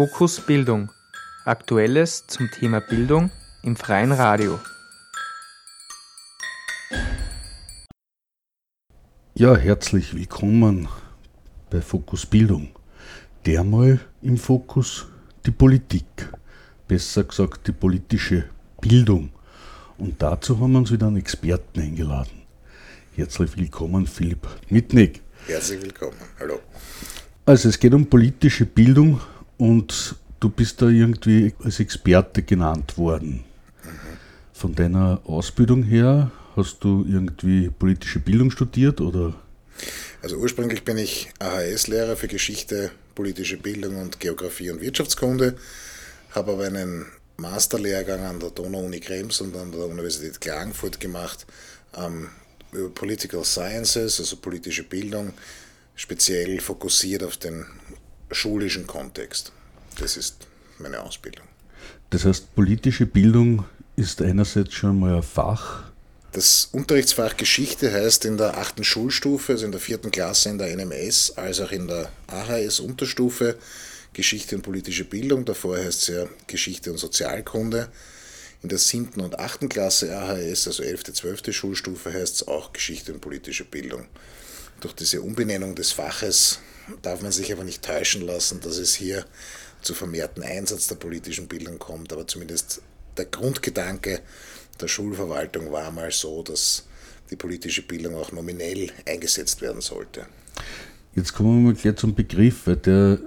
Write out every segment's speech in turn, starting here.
Fokus Bildung. Aktuelles zum Thema Bildung im freien Radio. Ja, herzlich willkommen bei Fokus Bildung. Dermal im Fokus die Politik, besser gesagt die politische Bildung. Und dazu haben wir uns wieder einen Experten eingeladen. Herzlich willkommen, Philipp Mitnick. Herzlich willkommen, hallo. Also es geht um politische Bildung und du bist da irgendwie als Experte genannt worden. Von deiner Ausbildung her hast du irgendwie politische Bildung studiert oder? Also ursprünglich bin ich AHS-Lehrer für Geschichte, politische Bildung und Geografie und Wirtschaftskunde, habe aber einen Masterlehrgang an der Donau-Uni Krems und an der Universität Klagenfurt gemacht ähm, über Political Sciences, also politische Bildung, speziell fokussiert auf den schulischen Kontext. Das ist meine Ausbildung. Das heißt, politische Bildung ist einerseits schon mal ein Fach. Das Unterrichtsfach Geschichte heißt in der achten Schulstufe, also in der vierten Klasse in der NMS, als auch in der AHS-Unterstufe Geschichte und politische Bildung, davor heißt es ja Geschichte und Sozialkunde. In der siebten und achten Klasse AHS, also elfte, zwölfte Schulstufe, heißt es auch Geschichte und politische Bildung. Durch diese Umbenennung des Faches darf man sich aber nicht täuschen lassen, dass es hier zu vermehrten Einsatz der politischen Bildung kommt, aber zumindest der Grundgedanke der Schulverwaltung war mal so, dass die politische Bildung auch nominell eingesetzt werden sollte. Jetzt kommen wir mal gleich zum Begriff, weil der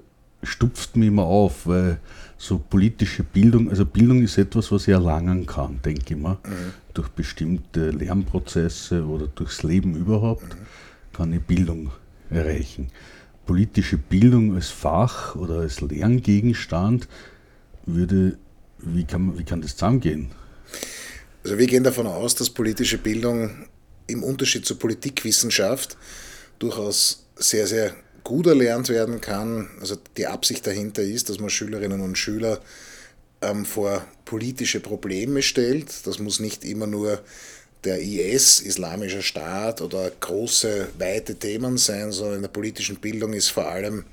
stupft mich immer auf, weil so politische Bildung, also Bildung ist etwas, was ich erlangen kann, denke ich mal, mhm. durch bestimmte Lernprozesse oder durchs Leben überhaupt, mhm. kann ich Bildung erreichen. Politische Bildung als Fach oder als Lerngegenstand würde, wie kann, wie kann das zusammengehen? Also wir gehen davon aus, dass politische Bildung im Unterschied zur Politikwissenschaft durchaus sehr, sehr gut erlernt werden kann. Also die Absicht dahinter ist, dass man Schülerinnen und Schüler ähm, vor politische Probleme stellt. Das muss nicht immer nur der IS, Islamischer Staat oder große, weite Themen sein, sondern in der politischen Bildung ist vor allem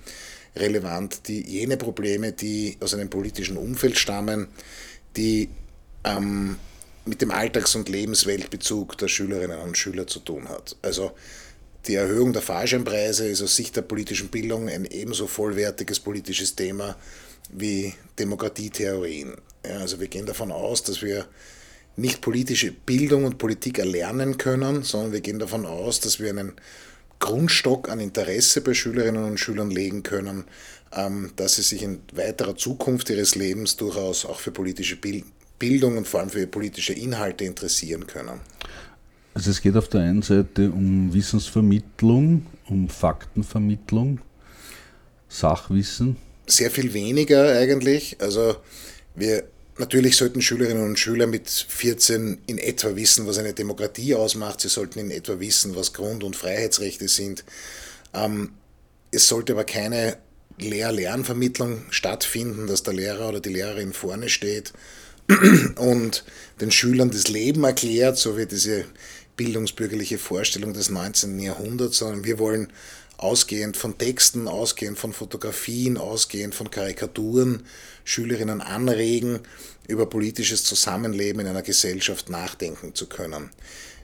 relevant die, jene Probleme, die aus einem politischen Umfeld stammen, die ähm, mit dem Alltags- und Lebensweltbezug der Schülerinnen und Schüler zu tun hat. Also die Erhöhung der Fahrscheinpreise ist aus Sicht der politischen Bildung ein ebenso vollwertiges politisches Thema wie Demokratietheorien. Ja, also wir gehen davon aus, dass wir nicht politische Bildung und Politik erlernen können, sondern wir gehen davon aus, dass wir einen Grundstock an Interesse bei Schülerinnen und Schülern legen können, ähm, dass sie sich in weiterer Zukunft ihres Lebens durchaus auch für politische Bildung und vor allem für politische Inhalte interessieren können. Also es geht auf der einen Seite um Wissensvermittlung, um Faktenvermittlung, Sachwissen. Sehr viel weniger eigentlich. Also wir natürlich sollten Schülerinnen und Schüler mit 14 in etwa wissen, was eine Demokratie ausmacht. Sie sollten in etwa wissen, was Grund- und Freiheitsrechte sind. Ähm, es sollte aber keine Lehr-Lernvermittlung stattfinden, dass der Lehrer oder die Lehrerin vorne steht und den Schülern das Leben erklärt, so wie diese bildungsbürgerliche Vorstellung des 19. Jahrhunderts, sondern wir wollen ausgehend von Texten, ausgehend von Fotografien, ausgehend von Karikaturen Schülerinnen anregen, über politisches Zusammenleben in einer Gesellschaft nachdenken zu können.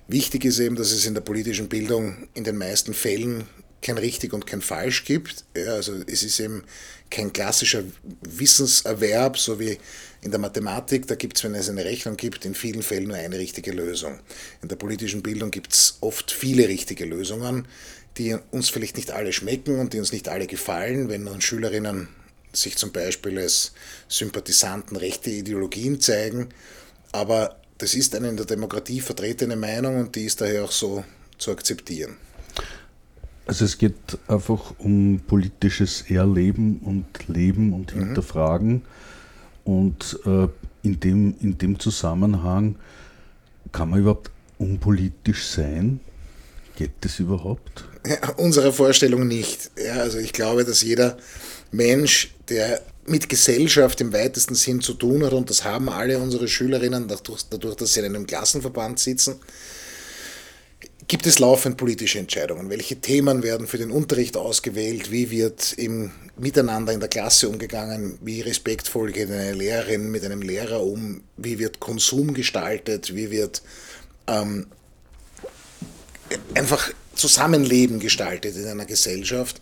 Wichtig ist eben, dass es in der politischen Bildung in den meisten Fällen kein richtig und kein falsch gibt. Ja, also es ist eben kein klassischer Wissenserwerb, so wie in der Mathematik, da gibt es, wenn es eine Rechnung gibt, in vielen Fällen nur eine richtige Lösung. In der politischen Bildung gibt es oft viele richtige Lösungen, die uns vielleicht nicht alle schmecken und die uns nicht alle gefallen. Wenn nun Schülerinnen sich zum Beispiel als Sympathisanten rechte Ideologien zeigen, aber das ist eine in der Demokratie vertretene Meinung und die ist daher auch so zu akzeptieren. Also es geht einfach um politisches Erleben und Leben und mhm. Hinterfragen. Und äh, in, dem, in dem Zusammenhang kann man überhaupt unpolitisch sein? Geht das überhaupt? Unserer Vorstellung nicht. Ja, also ich glaube, dass jeder Mensch, der mit Gesellschaft im weitesten Sinn zu tun hat, und das haben alle unsere Schülerinnen dadurch, dadurch dass sie in einem Klassenverband sitzen, gibt es laufend politische Entscheidungen. Welche Themen werden für den Unterricht ausgewählt? Wie wird im Miteinander in der Klasse umgegangen? Wie respektvoll geht eine Lehrerin mit einem Lehrer um? Wie wird Konsum gestaltet? Wie wird ähm, einfach Zusammenleben gestaltet in einer Gesellschaft?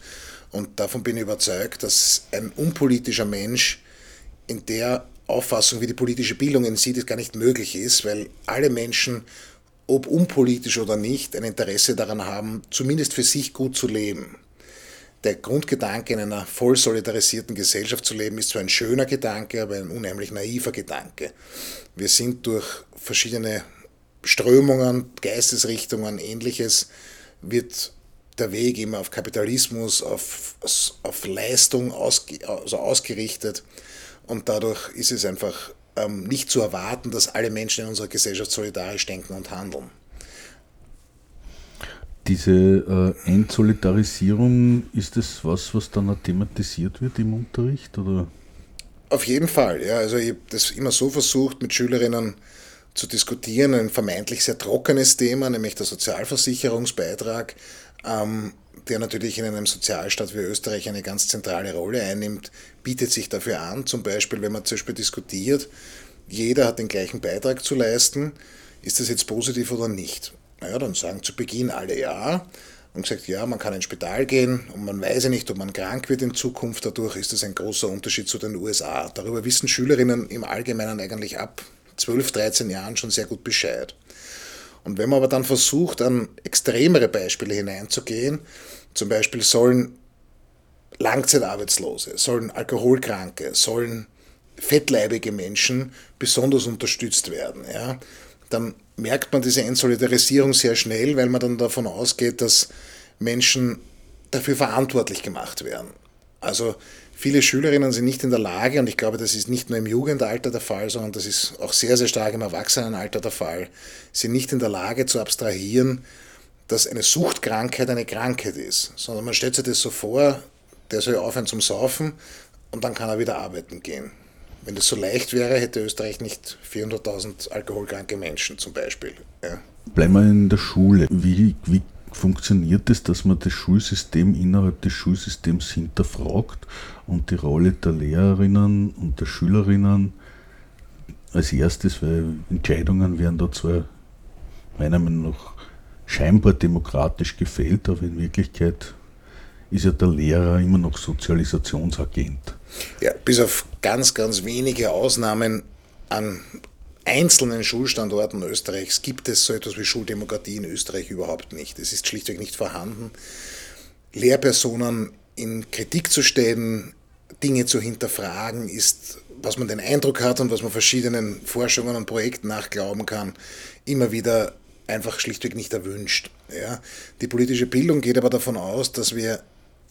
Und davon bin ich überzeugt, dass ein unpolitischer Mensch in der Auffassung, wie die politische Bildung in sieht, gar nicht möglich ist, weil alle Menschen ob unpolitisch oder nicht, ein Interesse daran haben, zumindest für sich gut zu leben. Der Grundgedanke, in einer voll solidarisierten Gesellschaft zu leben, ist zwar ein schöner Gedanke, aber ein unheimlich naiver Gedanke. Wir sind durch verschiedene Strömungen, Geistesrichtungen, ähnliches, wird der Weg immer auf Kapitalismus, auf, auf Leistung ausge, also ausgerichtet und dadurch ist es einfach ähm, nicht zu erwarten, dass alle Menschen in unserer Gesellschaft solidarisch denken und handeln. Diese äh, Entsolidarisierung, ist das was, was dann auch thematisiert wird im Unterricht? Oder? Auf jeden Fall, ja. Also ich habe das immer so versucht, mit Schülerinnen zu diskutieren, ein vermeintlich sehr trockenes Thema, nämlich der Sozialversicherungsbeitrag. Ähm, der natürlich in einem Sozialstaat wie Österreich eine ganz zentrale Rolle einnimmt, bietet sich dafür an. Zum Beispiel, wenn man zum Beispiel diskutiert, jeder hat den gleichen Beitrag zu leisten, ist das jetzt positiv oder nicht? Naja, dann sagen zu Beginn alle ja und gesagt, ja, man kann ins Spital gehen und man weiß ja nicht, ob man krank wird in Zukunft. Dadurch ist das ein großer Unterschied zu den USA. Darüber wissen Schülerinnen im Allgemeinen eigentlich ab 12, 13 Jahren schon sehr gut Bescheid. Und wenn man aber dann versucht, an extremere Beispiele hineinzugehen, zum Beispiel sollen Langzeitarbeitslose, sollen Alkoholkranke, sollen fettleibige Menschen besonders unterstützt werden, ja, dann merkt man diese Entsolidarisierung sehr schnell, weil man dann davon ausgeht, dass Menschen dafür verantwortlich gemacht werden. Also Viele Schülerinnen sind nicht in der Lage, und ich glaube, das ist nicht nur im Jugendalter der Fall, sondern das ist auch sehr, sehr stark im Erwachsenenalter der Fall, sind nicht in der Lage zu abstrahieren, dass eine Suchtkrankheit eine Krankheit ist, sondern man stellt sich das so vor, der soll aufhören zum Saufen und dann kann er wieder arbeiten gehen. Wenn das so leicht wäre, hätte Österreich nicht 400.000 alkoholkranke Menschen zum Beispiel. Ja. Bleiben wir in der Schule. Wie, wie funktioniert es, dass man das Schulsystem innerhalb des Schulsystems hinterfragt und die Rolle der Lehrerinnen und der Schülerinnen als erstes, weil Entscheidungen werden da zwar meiner Meinung nach scheinbar demokratisch gefällt, aber in Wirklichkeit ist ja der Lehrer immer noch Sozialisationsagent. Ja, bis auf ganz, ganz wenige Ausnahmen an einzelnen Schulstandorten Österreichs gibt es so etwas wie Schuldemokratie in Österreich überhaupt nicht. Es ist schlichtweg nicht vorhanden. Lehrpersonen in Kritik zu stellen, Dinge zu hinterfragen, ist, was man den Eindruck hat und was man verschiedenen Forschungen und Projekten nachglauben kann, immer wieder einfach schlichtweg nicht erwünscht. Ja. Die politische Bildung geht aber davon aus, dass wir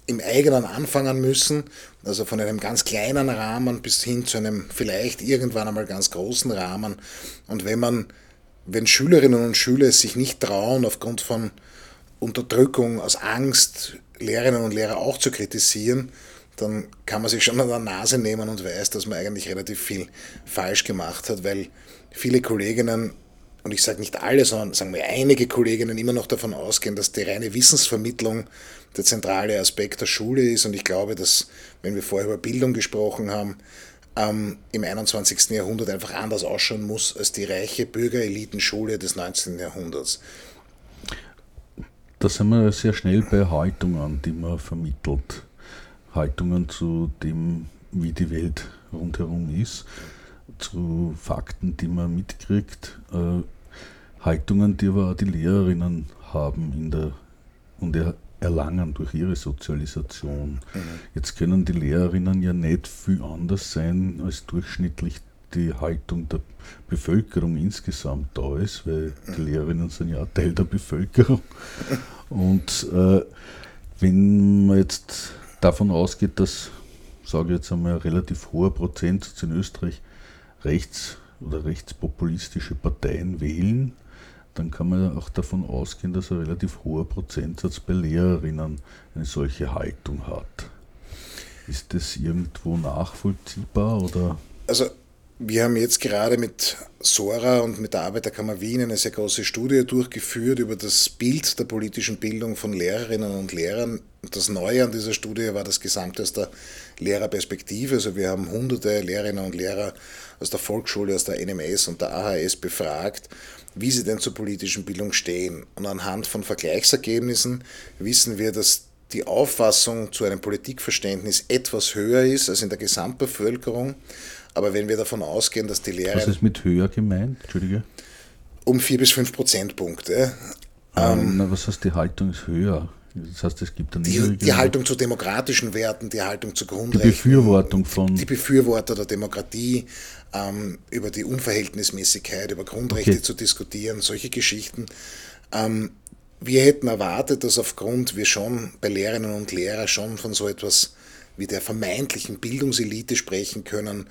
im eigenen anfangen müssen, also von einem ganz kleinen Rahmen bis hin zu einem vielleicht irgendwann einmal ganz großen Rahmen. Und wenn man, wenn Schülerinnen und Schüler es sich nicht trauen, aufgrund von Unterdrückung, aus Angst, Lehrerinnen und Lehrer auch zu kritisieren, dann kann man sich schon an der Nase nehmen und weiß, dass man eigentlich relativ viel falsch gemacht hat, weil viele Kolleginnen und ich sage nicht alle, sondern sagen wir einige Kolleginnen immer noch davon ausgehen, dass die reine Wissensvermittlung der zentrale Aspekt der Schule ist. Und ich glaube, dass, wenn wir vorher über Bildung gesprochen haben, ähm, im 21. Jahrhundert einfach anders ausschauen muss als die reiche Bürgerelitenschule des 19. Jahrhunderts. Da sind wir sehr schnell bei Haltungen, die man vermittelt. Haltungen zu dem, wie die Welt rundherum ist zu Fakten, die man mitkriegt, äh, Haltungen, die aber auch die Lehrerinnen haben in der, und er, erlangen durch ihre Sozialisation. Mhm. Jetzt können die Lehrerinnen ja nicht viel anders sein als durchschnittlich die Haltung der Bevölkerung insgesamt da ist, weil die mhm. Lehrerinnen sind ja auch Teil der Bevölkerung. Und äh, wenn man jetzt davon ausgeht, dass, sage ich jetzt einmal, ein relativ hoher Prozentsatz in Österreich rechts- oder rechtspopulistische Parteien wählen, dann kann man auch davon ausgehen, dass ein relativ hoher Prozentsatz bei Lehrerinnen eine solche Haltung hat. Ist das irgendwo nachvollziehbar oder? Also Wir haben jetzt gerade mit Sora und mit der Arbeiterkammer Wien eine sehr große Studie durchgeführt über das Bild der politischen Bildung von Lehrerinnen und Lehrern. Das Neue an dieser Studie war das Gesamte aus der Lehrerperspektive. Also wir haben hunderte Lehrerinnen und Lehrer aus der Volksschule, aus der NMS und der AHS befragt, wie sie denn zur politischen Bildung stehen. Und anhand von Vergleichsergebnissen wissen wir, dass die Auffassung zu einem Politikverständnis etwas höher ist als in der Gesamtbevölkerung. Aber wenn wir davon ausgehen, dass die Lehrer. Was ist mit höher gemeint? Entschuldige. Um vier bis fünf Prozentpunkte. Ähm, ähm, na, was heißt, die Haltung ist höher? Das heißt, es gibt eine die, die Haltung zu demokratischen Werten, die Haltung zu Grundrechten. Die Befürwortung von. Die Befürworter der Demokratie, ähm, über die Unverhältnismäßigkeit, über Grundrechte okay. zu diskutieren, solche Geschichten. Ähm, wir hätten erwartet, dass aufgrund wir schon bei Lehrerinnen und Lehrern schon von so etwas wie der vermeintlichen Bildungselite sprechen können,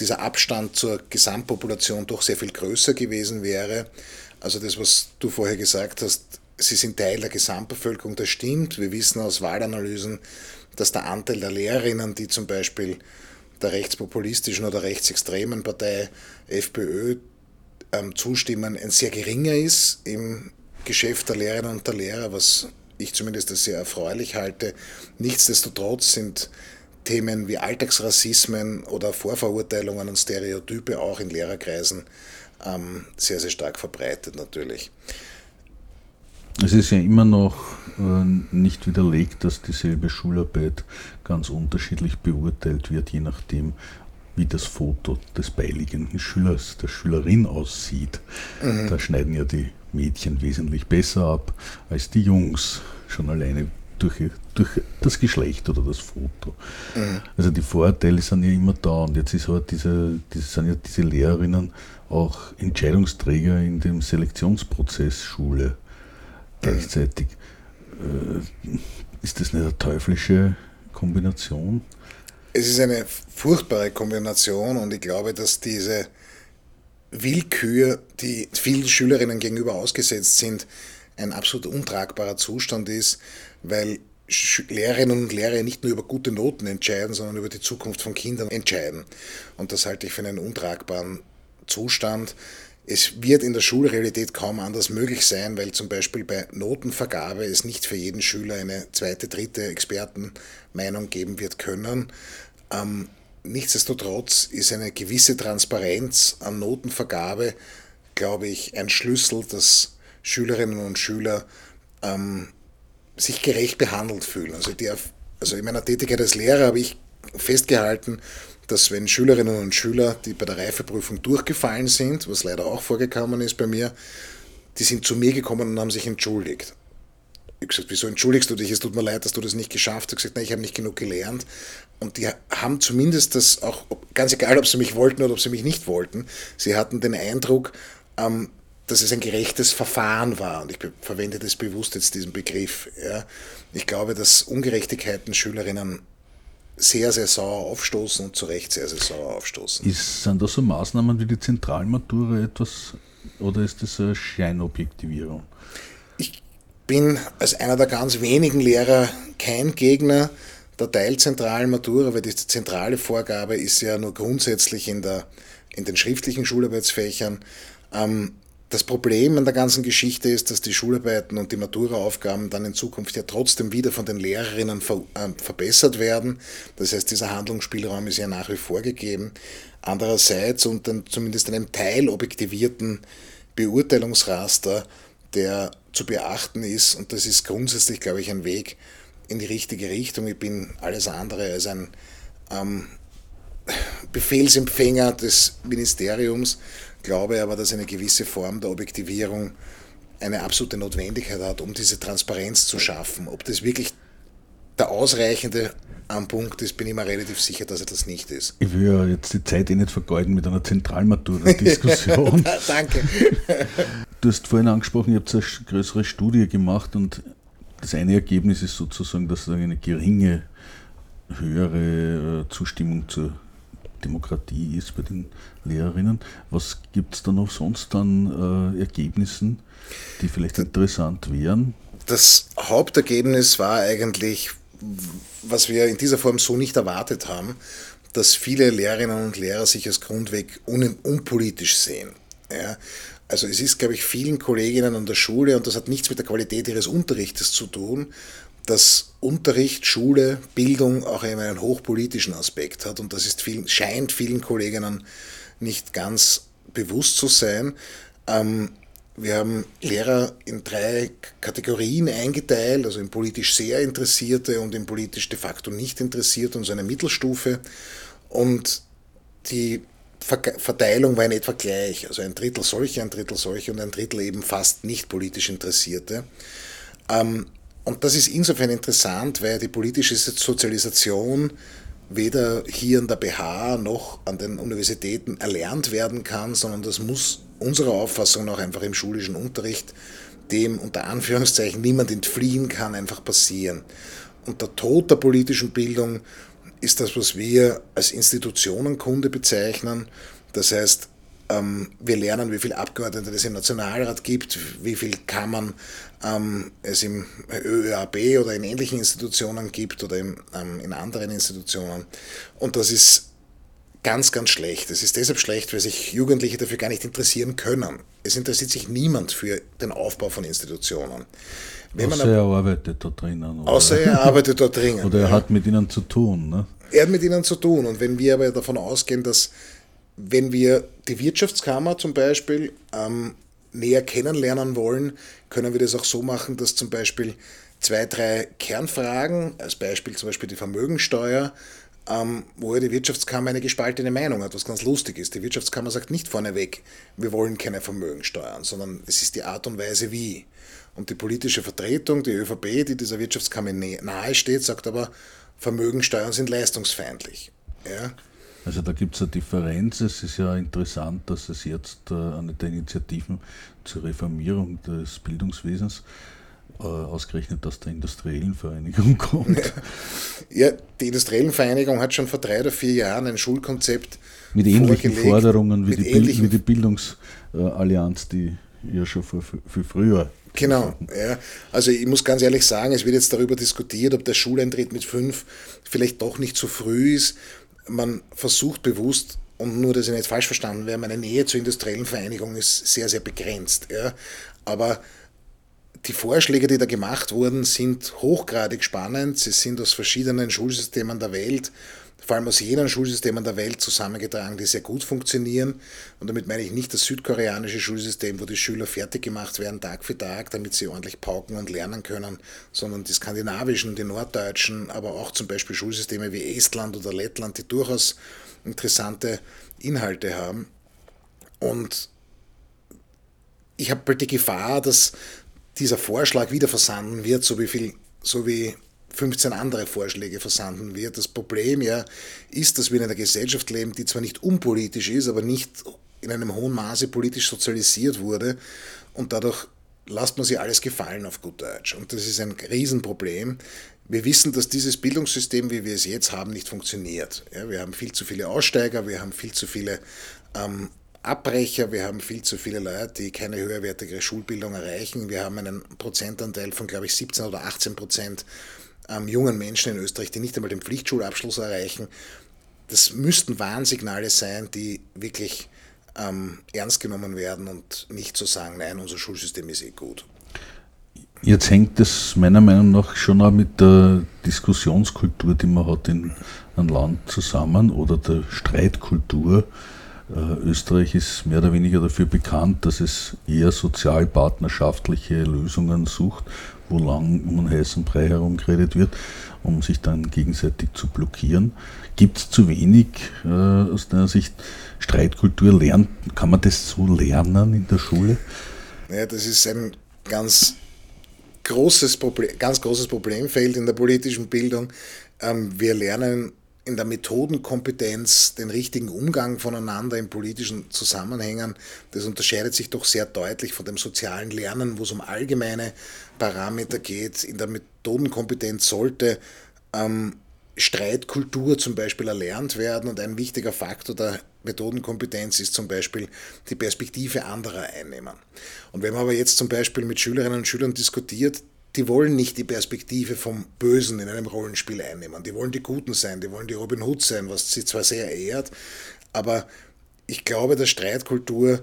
dieser Abstand zur Gesamtpopulation doch sehr viel größer gewesen wäre. Also das, was du vorher gesagt hast, sie sind Teil der Gesamtbevölkerung, das stimmt. Wir wissen aus Wahlanalysen, dass der Anteil der Lehrerinnen, die zum Beispiel der rechtspopulistischen oder rechtsextremen Partei FPÖ ähm, zustimmen, ein sehr geringer ist im Geschäft der Lehrerinnen und der Lehrer, was ich zumindest als sehr erfreulich halte. Nichtsdestotrotz sind Themen wie Alltagsrassismen oder Vorverurteilungen und Stereotype auch in Lehrerkreisen ähm, sehr, sehr stark verbreitet natürlich. Es ist ja immer noch äh, nicht widerlegt, dass dieselbe Schularbeit ganz unterschiedlich beurteilt wird, je nachdem, wie das Foto des beiliegenden Schülers, der Schülerin aussieht. Mhm. Da schneiden ja die Mädchen wesentlich besser ab als die Jungs, schon alleine durch, durch das Geschlecht oder das Foto. Mhm. Also die Vorurteile sind ja immer da und jetzt ist halt diese, diese, sind ja diese Lehrerinnen auch Entscheidungsträger in dem Selektionsprozess Schule gleichzeitig. Äh, ist das nicht eine teuflische Kombination? Es ist eine furchtbare Kombination und ich glaube, dass diese Willkür, die vielen Schülerinnen gegenüber ausgesetzt sind, ein absolut untragbarer Zustand ist, weil Lehrerinnen und Lehrer nicht nur über gute Noten entscheiden, sondern über die Zukunft von Kindern entscheiden. Und das halte ich für einen untragbaren Zustand. Es wird in der Schulrealität kaum anders möglich sein, weil zum Beispiel bei Notenvergabe es nicht für jeden Schüler eine zweite, dritte Expertenmeinung geben wird können. Ähm, nichtsdestotrotz ist eine gewisse Transparenz an Notenvergabe, glaube ich, ein Schlüssel, dass Schülerinnen und Schüler ähm, sich gerecht behandelt fühlen. Also, die, also in meiner Tätigkeit als Lehrer habe ich festgehalten, dass wenn Schülerinnen und Schüler, die bei der Reifeprüfung durchgefallen sind, was leider auch vorgekommen ist bei mir, die sind zu mir gekommen und haben sich entschuldigt. Ich habe gesagt, wieso entschuldigst du dich? Es tut mir leid, dass du das nicht geschafft hast. Ich habe gesagt, nein, ich habe nicht genug gelernt. Und die haben zumindest das auch, ganz egal, ob sie mich wollten oder ob sie mich nicht wollten, sie hatten den Eindruck, ähm, dass es ein gerechtes Verfahren war. Und ich verwende das bewusst jetzt diesen Begriff. Ich glaube, dass Ungerechtigkeiten Schülerinnen sehr, sehr sauer aufstoßen und zu Recht sehr, sehr sauer aufstoßen. Ist, sind das so Maßnahmen wie die Zentralmatura etwas oder ist das eine Scheinobjektivierung? Ich bin als einer der ganz wenigen Lehrer kein Gegner der teilzentralen Matura, weil die zentrale Vorgabe ist ja nur grundsätzlich in, der, in den schriftlichen Schularbeitsfächern. Ähm, das Problem an der ganzen Geschichte ist, dass die Schularbeiten und die Maturaaufgaben dann in Zukunft ja trotzdem wieder von den Lehrerinnen ver äh, verbessert werden. Das heißt, dieser Handlungsspielraum ist ja nach wie vor gegeben. Andererseits und dann zumindest einem teilobjektivierten Beurteilungsraster, der zu beachten ist, und das ist grundsätzlich, glaube ich, ein Weg in die richtige Richtung. Ich bin alles andere als ein ähm, Befehlsempfänger des Ministeriums glaube aber, dass eine gewisse Form der Objektivierung eine absolute Notwendigkeit hat, um diese Transparenz zu schaffen. Ob das wirklich der ausreichende am Punkt ist, bin ich mir relativ sicher, dass er das nicht ist. Ich will ja jetzt die Zeit eh nicht vergeuden mit einer Zentralmatura-Diskussion. Danke. du hast vorhin angesprochen, ihr habt eine größere Studie gemacht und das eine Ergebnis ist sozusagen, dass eine geringe, höhere äh, Zustimmung zur Demokratie ist bei den Lehrerinnen. Was gibt es da noch sonst an äh, Ergebnissen, die vielleicht interessant wären? Das Hauptergebnis war eigentlich, was wir in dieser Form so nicht erwartet haben, dass viele Lehrerinnen und Lehrer sich als Grundweg un unpolitisch sehen. Ja, also es ist, glaube ich, vielen Kolleginnen an der Schule, und das hat nichts mit der Qualität ihres Unterrichtes zu tun, dass Unterricht, Schule, Bildung auch einen hochpolitischen Aspekt hat. Und das ist vielen, scheint vielen Kolleginnen nicht ganz bewusst zu sein. Ähm, wir haben Lehrer in drei Kategorien eingeteilt, also in politisch sehr Interessierte und in politisch de facto nicht Interessierte und so eine Mittelstufe. Und die Verteilung war in etwa gleich. Also ein Drittel solche, ein Drittel solche und ein Drittel eben fast nicht politisch Interessierte. Ähm, und das ist insofern interessant, weil die politische Sozialisation weder hier an der BH noch an den Universitäten erlernt werden kann, sondern das muss unserer Auffassung nach einfach im schulischen Unterricht, dem unter Anführungszeichen niemand entfliehen kann, einfach passieren. Und der Tod der politischen Bildung ist das, was wir als Institutionenkunde bezeichnen. Das heißt, wir lernen, wie viele Abgeordnete es im Nationalrat gibt, wie viele Kammern ähm, es im ÖAB oder in ähnlichen Institutionen gibt oder in, ähm, in anderen Institutionen. Und das ist ganz, ganz schlecht. Es ist deshalb schlecht, weil sich Jugendliche dafür gar nicht interessieren können. Es interessiert sich niemand für den Aufbau von Institutionen. Wenn außer er arbeitet da drinnen. Oder? Außer er arbeitet da drinnen. oder er ja. hat mit ihnen zu tun. Ne? Er hat mit ihnen zu tun. Und wenn wir aber davon ausgehen, dass wenn wir die Wirtschaftskammer zum Beispiel ähm, näher kennenlernen wollen, können wir das auch so machen, dass zum Beispiel zwei, drei Kernfragen, als Beispiel zum Beispiel die Vermögensteuer, ähm, wo ja die Wirtschaftskammer eine gespaltene Meinung hat, was ganz lustig ist. Die Wirtschaftskammer sagt nicht vorneweg, wir wollen keine Vermögensteuern, sondern es ist die Art und Weise wie. Und die politische Vertretung, die ÖVP, die dieser Wirtschaftskammer nahe steht, sagt aber, Vermögensteuern sind leistungsfeindlich. Ja? Also da gibt es eine Differenz. Es ist ja interessant, dass es jetzt äh, eine der Initiativen zur Reformierung des Bildungswesens äh, ausgerechnet aus der Industriellen Vereinigung kommt. Ja, die Industriellen Vereinigung hat schon vor drei oder vier Jahren ein Schulkonzept mit ähnlichen Forderungen wie, die, ähnlichen wie die Bildungsallianz, die ja schon viel, viel früher Genau, ja. Also ich muss ganz ehrlich sagen, es wird jetzt darüber diskutiert, ob der Schuleintritt mit fünf vielleicht doch nicht zu früh ist man versucht bewusst, und nur, dass ich nicht falsch verstanden werde, meine Nähe zur industriellen Vereinigung ist sehr, sehr begrenzt. Ja. Aber die Vorschläge, die da gemacht wurden, sind hochgradig spannend. Sie sind aus verschiedenen Schulsystemen der Welt vor allem aus jenen Schulsystemen der Welt zusammengetragen, die sehr gut funktionieren. Und damit meine ich nicht das südkoreanische Schulsystem, wo die Schüler fertig gemacht werden, Tag für Tag, damit sie ordentlich pauken und lernen können, sondern die skandinavischen, die norddeutschen, aber auch zum Beispiel Schulsysteme wie Estland oder Lettland, die durchaus interessante Inhalte haben. Und ich habe bald die Gefahr, dass dieser Vorschlag wieder versanden wird, so wie viel, so wie 15 andere Vorschläge versanden wird. Das Problem ja ist, dass wir in einer Gesellschaft leben, die zwar nicht unpolitisch ist, aber nicht in einem hohen Maße politisch sozialisiert wurde und dadurch lasst man sich alles gefallen auf gut Deutsch. Und das ist ein Riesenproblem. Wir wissen, dass dieses Bildungssystem, wie wir es jetzt haben, nicht funktioniert. Ja, wir haben viel zu viele Aussteiger, wir haben viel zu viele ähm, Abbrecher, wir haben viel zu viele Leute, die keine höherwertige Schulbildung erreichen. Wir haben einen Prozentanteil von, glaube ich, 17 oder 18 Prozent ähm, jungen Menschen in Österreich, die nicht einmal den Pflichtschulabschluss erreichen. Das müssten Warnsignale sein, die wirklich ähm, ernst genommen werden und nicht zu so sagen, nein, unser Schulsystem ist eh gut. Jetzt hängt es meiner Meinung nach schon auch mit der Diskussionskultur, die man hat in einem Land zusammen oder der Streitkultur. Äh, Österreich ist mehr oder weniger dafür bekannt, dass es eher sozialpartnerschaftliche Lösungen sucht wo lang um einen heißen Brei herumgeredet wird, um sich dann gegenseitig zu blockieren. Gibt es zu wenig äh, aus deiner Sicht Streitkultur? Lernt, kann man das so lernen in der Schule? Ja, das ist ein ganz großes, Problem, ganz großes Problemfeld in der politischen Bildung. Ähm, wir lernen in der Methodenkompetenz den richtigen Umgang voneinander in politischen Zusammenhängen, das unterscheidet sich doch sehr deutlich von dem sozialen Lernen, wo es um allgemeine Parameter geht. In der Methodenkompetenz sollte ähm, Streitkultur zum Beispiel erlernt werden und ein wichtiger Faktor der Methodenkompetenz ist zum Beispiel die Perspektive anderer einnehmen. Und wenn man aber jetzt zum Beispiel mit Schülerinnen und Schülern diskutiert, die wollen nicht die Perspektive vom Bösen in einem Rollenspiel einnehmen. Die wollen die Guten sein, die wollen die Robin Hood sein, was sie zwar sehr ehrt, aber ich glaube, dass Streitkultur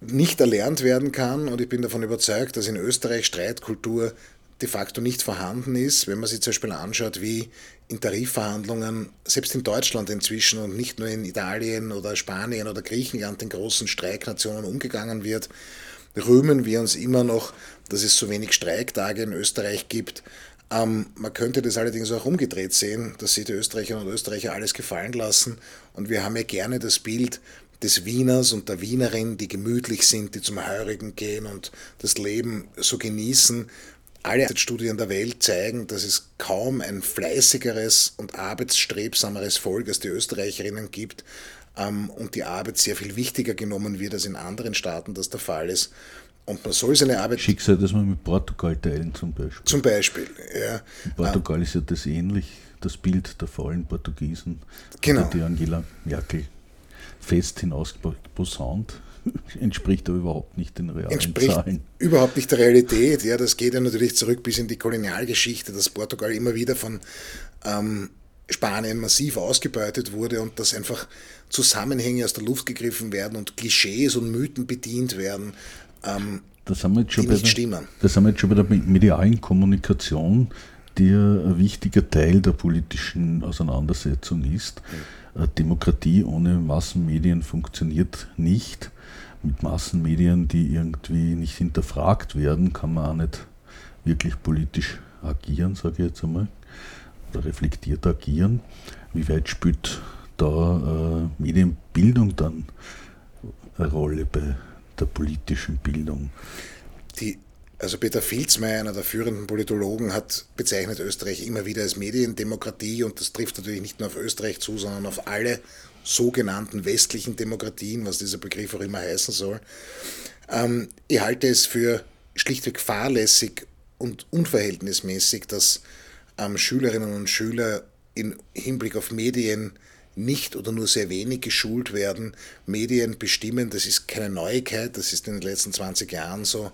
nicht erlernt werden kann und ich bin davon überzeugt, dass in Österreich Streitkultur de facto nicht vorhanden ist, wenn man sich zum Beispiel anschaut, wie in Tarifverhandlungen, selbst in Deutschland inzwischen und nicht nur in Italien oder Spanien oder Griechenland, den großen Streiknationen umgegangen wird, rühmen wir uns immer noch, dass es so wenig Streiktage in Österreich gibt. Ähm, man könnte das allerdings auch umgedreht sehen, dass sich die Österreicherinnen und Österreicher alles gefallen lassen. Und wir haben ja gerne das Bild des Wieners und der Wienerin, die gemütlich sind, die zum Heurigen gehen und das Leben so genießen. Alle Studien der Welt zeigen, dass es kaum ein fleißigeres und arbeitsstrebsameres Volk als die Österreicherinnen gibt ähm, und die Arbeit sehr viel wichtiger genommen wird, als in anderen Staaten das der Fall ist. Und man soll seine Arbeit. Schicksal, das man mit Portugal teilen zum Beispiel. Zum Beispiel, ja. In Portugal ist ja das ähnlich, das Bild der faulen Portugiesen. Genau. Die Angela Merkel fest hinausposaunt. entspricht aber überhaupt nicht den realen entspricht Zahlen. Überhaupt nicht der Realität. Ja, das geht ja natürlich zurück bis in die Kolonialgeschichte, dass Portugal immer wieder von ähm, Spanien massiv ausgebeutet wurde und dass einfach Zusammenhänge aus der Luft gegriffen werden und Klischees und Mythen bedient werden, ähm, das haben wir jetzt schon nicht der. Das haben wir jetzt schon bei der medialen Kommunikation, die ein wichtiger Teil der politischen Auseinandersetzung ist. Mhm. Demokratie ohne Massenmedien funktioniert nicht. Mit Massenmedien, die irgendwie nicht hinterfragt werden, kann man auch nicht wirklich politisch agieren, sage ich jetzt einmal oder reflektiert agieren. Wie weit spielt da äh, Medienbildung dann eine Rolle bei der politischen Bildung? Die, also Peter Filzmeier, einer der führenden Politologen, hat bezeichnet Österreich immer wieder als Mediendemokratie und das trifft natürlich nicht nur auf Österreich zu, sondern auf alle sogenannten westlichen Demokratien, was dieser Begriff auch immer heißen soll. Ähm, ich halte es für schlichtweg fahrlässig und unverhältnismäßig, dass ähm, Schülerinnen und Schüler im Hinblick auf Medien nicht oder nur sehr wenig geschult werden. Medien bestimmen, das ist keine Neuigkeit, das ist in den letzten 20 Jahren so,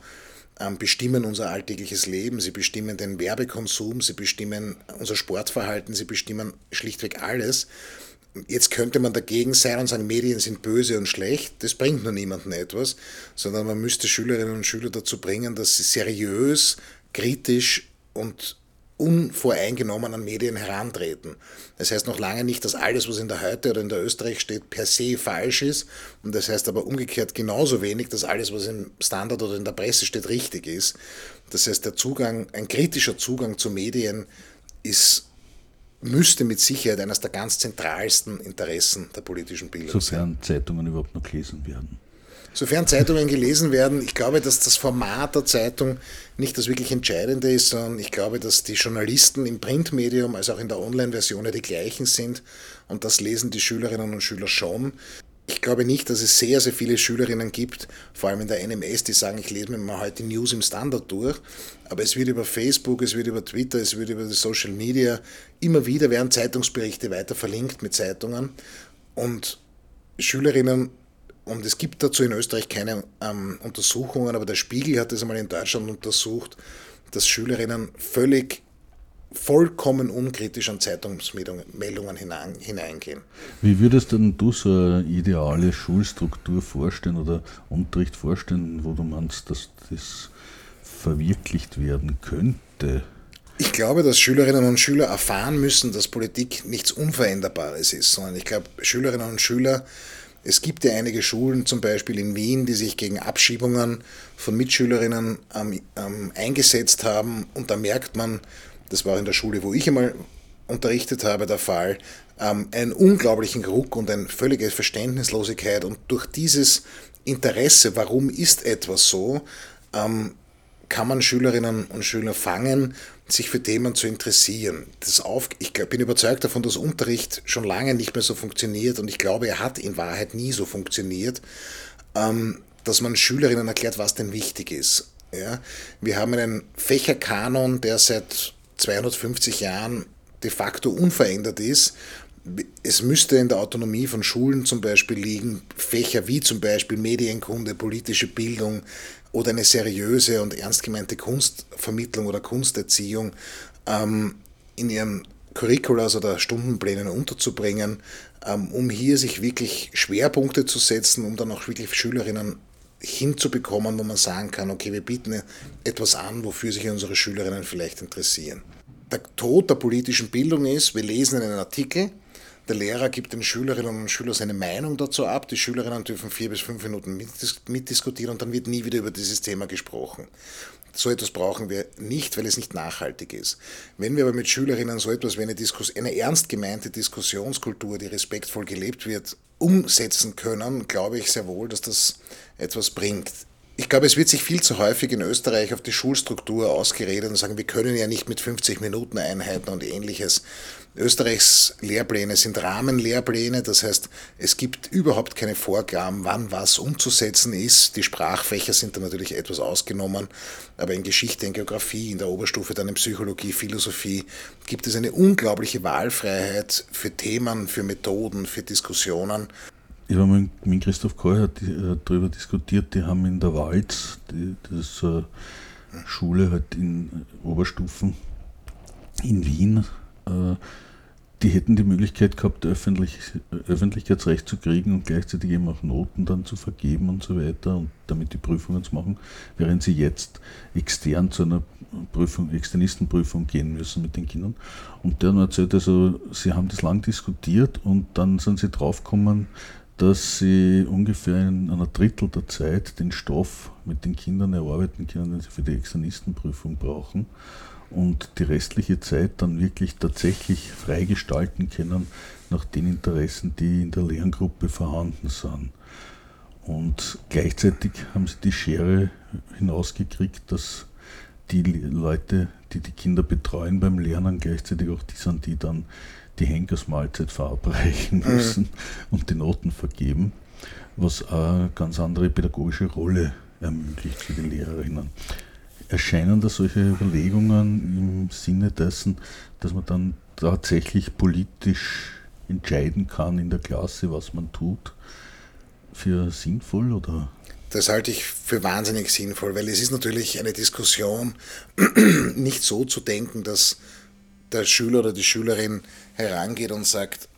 ähm, bestimmen unser alltägliches Leben, sie bestimmen den Werbekonsum, sie bestimmen unser Sportverhalten, sie bestimmen schlichtweg alles. Jetzt könnte man dagegen sein und sagen, Medien sind böse und schlecht. Das bringt nur niemandem etwas, sondern man müsste Schülerinnen und Schüler dazu bringen, dass sie seriös, kritisch und unvoreingenommen an Medien herantreten. Das heißt noch lange nicht, dass alles, was in der Heute oder in der Österreich steht, per se falsch ist. Und das heißt aber umgekehrt genauso wenig, dass alles, was im Standard oder in der Presse steht, richtig ist. Das heißt, der Zugang, ein kritischer Zugang zu Medien ist müsste mit Sicherheit eines der ganz zentralsten Interessen der politischen Bildung Sofern sein. Sofern Zeitungen überhaupt noch gelesen werden. Sofern Zeitungen gelesen werden, ich glaube, dass das Format der Zeitung nicht das wirklich Entscheidende ist, sondern ich glaube, dass die Journalisten im Printmedium als auch in der Online-Version ja die gleichen sind und das lesen die Schülerinnen und Schüler schon. Ich glaube nicht, dass es sehr, sehr viele Schülerinnen gibt, vor allem in der NMS, die sagen, ich lese mir mal heute News im Standard durch. Aber es wird über Facebook, es wird über Twitter, es wird über die Social Media, immer wieder werden Zeitungsberichte weiter verlinkt mit Zeitungen. Und Schülerinnen und es gibt dazu in Österreich keine ähm, Untersuchungen, aber der Spiegel hat es einmal in Deutschland untersucht, dass Schülerinnen völlig vollkommen unkritisch an Zeitungsmeldungen hineingehen. Wie würdest denn du so eine ideale Schulstruktur vorstellen oder Unterricht vorstellen, wo du meinst, dass das verwirklicht werden könnte? Ich glaube, dass Schülerinnen und Schüler erfahren müssen, dass Politik nichts Unveränderbares ist, sondern ich glaube, Schülerinnen und Schüler es gibt ja einige Schulen, zum Beispiel in Wien, die sich gegen Abschiebungen von Mitschülerinnen ähm, ähm, eingesetzt haben. Und da merkt man, das war in der Schule, wo ich einmal unterrichtet habe, der Fall, ähm, einen unglaublichen Ruck und eine völlige Verständnislosigkeit. Und durch dieses Interesse, warum ist etwas so, ähm, kann man Schülerinnen und Schüler fangen, sich für Themen zu interessieren. Das auf, ich bin überzeugt davon, dass Unterricht schon lange nicht mehr so funktioniert und ich glaube, er hat in Wahrheit nie so funktioniert, ähm, dass man Schülerinnen erklärt, was denn wichtig ist. Ja? Wir haben einen Fächerkanon, der seit 250 Jahren de facto unverändert ist. Es müsste in der Autonomie von Schulen zum Beispiel liegen, Fächer wie zum Beispiel Medienkunde, politische Bildung, oder eine seriöse und ernst gemeinte Kunstvermittlung oder Kunsterziehung ähm, in ihren Curriculas oder Stundenplänen unterzubringen, ähm, um hier sich wirklich Schwerpunkte zu setzen, um dann auch wirklich Schülerinnen hinzubekommen, wo man sagen kann, okay, wir bieten etwas an, wofür sich unsere Schülerinnen vielleicht interessieren. Der Tod der politischen Bildung ist, wir lesen einen Artikel, der Lehrer gibt den Schülerinnen und Schülern seine Meinung dazu ab, die Schülerinnen dürfen vier bis fünf Minuten mitdiskutieren und dann wird nie wieder über dieses Thema gesprochen. So etwas brauchen wir nicht, weil es nicht nachhaltig ist. Wenn wir aber mit Schülerinnen so etwas wie eine, Diskus eine ernst gemeinte Diskussionskultur, die respektvoll gelebt wird, umsetzen können, glaube ich sehr wohl, dass das etwas bringt. Ich glaube, es wird sich viel zu häufig in Österreich auf die Schulstruktur ausgeredet und sagen, wir können ja nicht mit 50 Minuten Einheiten und ähnliches. Österreichs Lehrpläne sind Rahmenlehrpläne, das heißt, es gibt überhaupt keine Vorgaben, wann was umzusetzen ist. Die Sprachfächer sind da natürlich etwas ausgenommen, aber in Geschichte, in Geografie, in der Oberstufe, dann in Psychologie, Philosophie gibt es eine unglaubliche Wahlfreiheit für Themen, für Methoden, für Diskussionen. Ich habe mit, mit Christoph hat, äh, darüber diskutiert, die haben in der Walz, die, das äh, Schule halt in Oberstufen in Wien, die hätten die Möglichkeit gehabt, Öffentlich, Öffentlichkeitsrecht zu kriegen und gleichzeitig eben auch Noten dann zu vergeben und so weiter und damit die Prüfungen zu machen, während sie jetzt extern zu einer Prüfung, Externistenprüfung gehen müssen mit den Kindern. Und der hat erzählt, also sie haben das lang diskutiert und dann sind sie draufgekommen, dass sie ungefähr in einer Drittel der Zeit den Stoff mit den Kindern erarbeiten können, den sie für die Externistenprüfung brauchen und die restliche Zeit dann wirklich tatsächlich freigestalten können nach den Interessen, die in der Lerngruppe vorhanden sind. Und gleichzeitig haben sie die Schere hinausgekriegt, dass die Leute, die die Kinder betreuen beim Lernen, gleichzeitig auch die sind, die dann die Henkersmahlzeit verabreichen mhm. müssen und die Noten vergeben, was eine ganz andere pädagogische Rolle ermöglicht für die Lehrerinnen. Erscheinen da solche Überlegungen im Sinne dessen, dass man dann tatsächlich politisch entscheiden kann in der Klasse, was man tut, für sinnvoll oder? Das halte ich für wahnsinnig sinnvoll, weil es ist natürlich eine Diskussion, nicht so zu denken, dass der Schüler oder die Schülerin herangeht und sagt,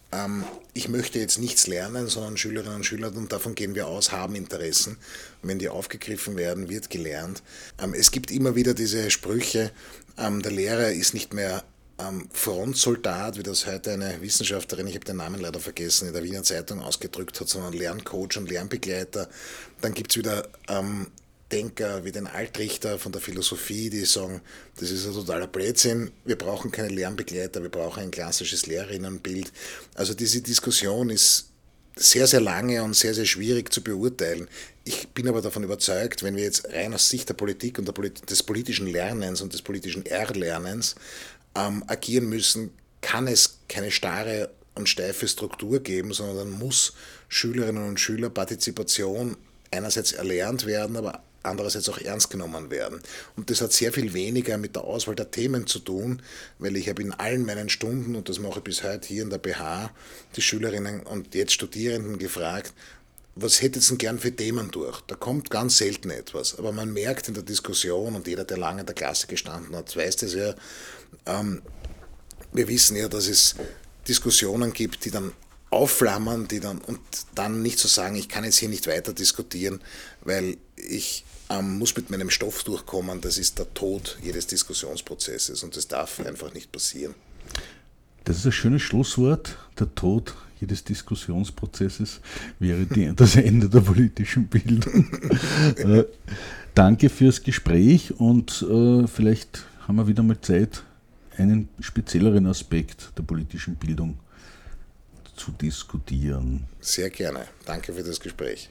ich möchte jetzt nichts lernen, sondern Schülerinnen und Schüler, und davon gehen wir aus, haben Interessen. Und wenn die aufgegriffen werden, wird gelernt. Ähm, es gibt immer wieder diese Sprüche, ähm, der Lehrer ist nicht mehr ähm, Frontsoldat, wie das heute eine Wissenschaftlerin, ich habe den Namen leider vergessen, in der Wiener Zeitung ausgedrückt hat, sondern Lerncoach und Lernbegleiter. Dann gibt es wieder ähm, Denker wie den Altrichter von der Philosophie, die sagen, das ist ein totaler Blödsinn, wir brauchen keine Lernbegleiter, wir brauchen ein klassisches Lehrerinnenbild. Also diese Diskussion ist sehr, sehr lange und sehr, sehr schwierig zu beurteilen. Ich bin aber davon überzeugt, wenn wir jetzt rein aus Sicht der Politik und der Polit des politischen Lernens und des politischen Erlernens ähm, agieren müssen, kann es keine starre und steife Struktur geben, sondern dann muss Schülerinnen und Schüler Partizipation einerseits erlernt werden, aber andererseits auch ernst genommen werden. Und das hat sehr viel weniger mit der Auswahl der Themen zu tun, weil ich habe in allen meinen Stunden, und das mache ich bis heute hier in der BH, die Schülerinnen und jetzt Studierenden gefragt, was hättet ihr denn gern für Themen durch? Da kommt ganz selten etwas. Aber man merkt in der Diskussion, und jeder, der lange in der Klasse gestanden hat, weiß das ja, ähm, wir wissen ja, dass es Diskussionen gibt, die dann aufflammern, die dann und dann nicht zu so sagen, ich kann jetzt hier nicht weiter diskutieren, weil ich ähm, muss mit meinem Stoff durchkommen. Das ist der Tod jedes Diskussionsprozesses und das darf einfach nicht passieren. Das ist ein schönes Schlusswort. Der Tod jedes Diskussionsprozesses wäre die, das Ende der politischen Bildung. äh, danke fürs Gespräch und äh, vielleicht haben wir wieder mal Zeit, einen spezielleren Aspekt der politischen Bildung zu diskutieren. Sehr gerne. Danke für das Gespräch.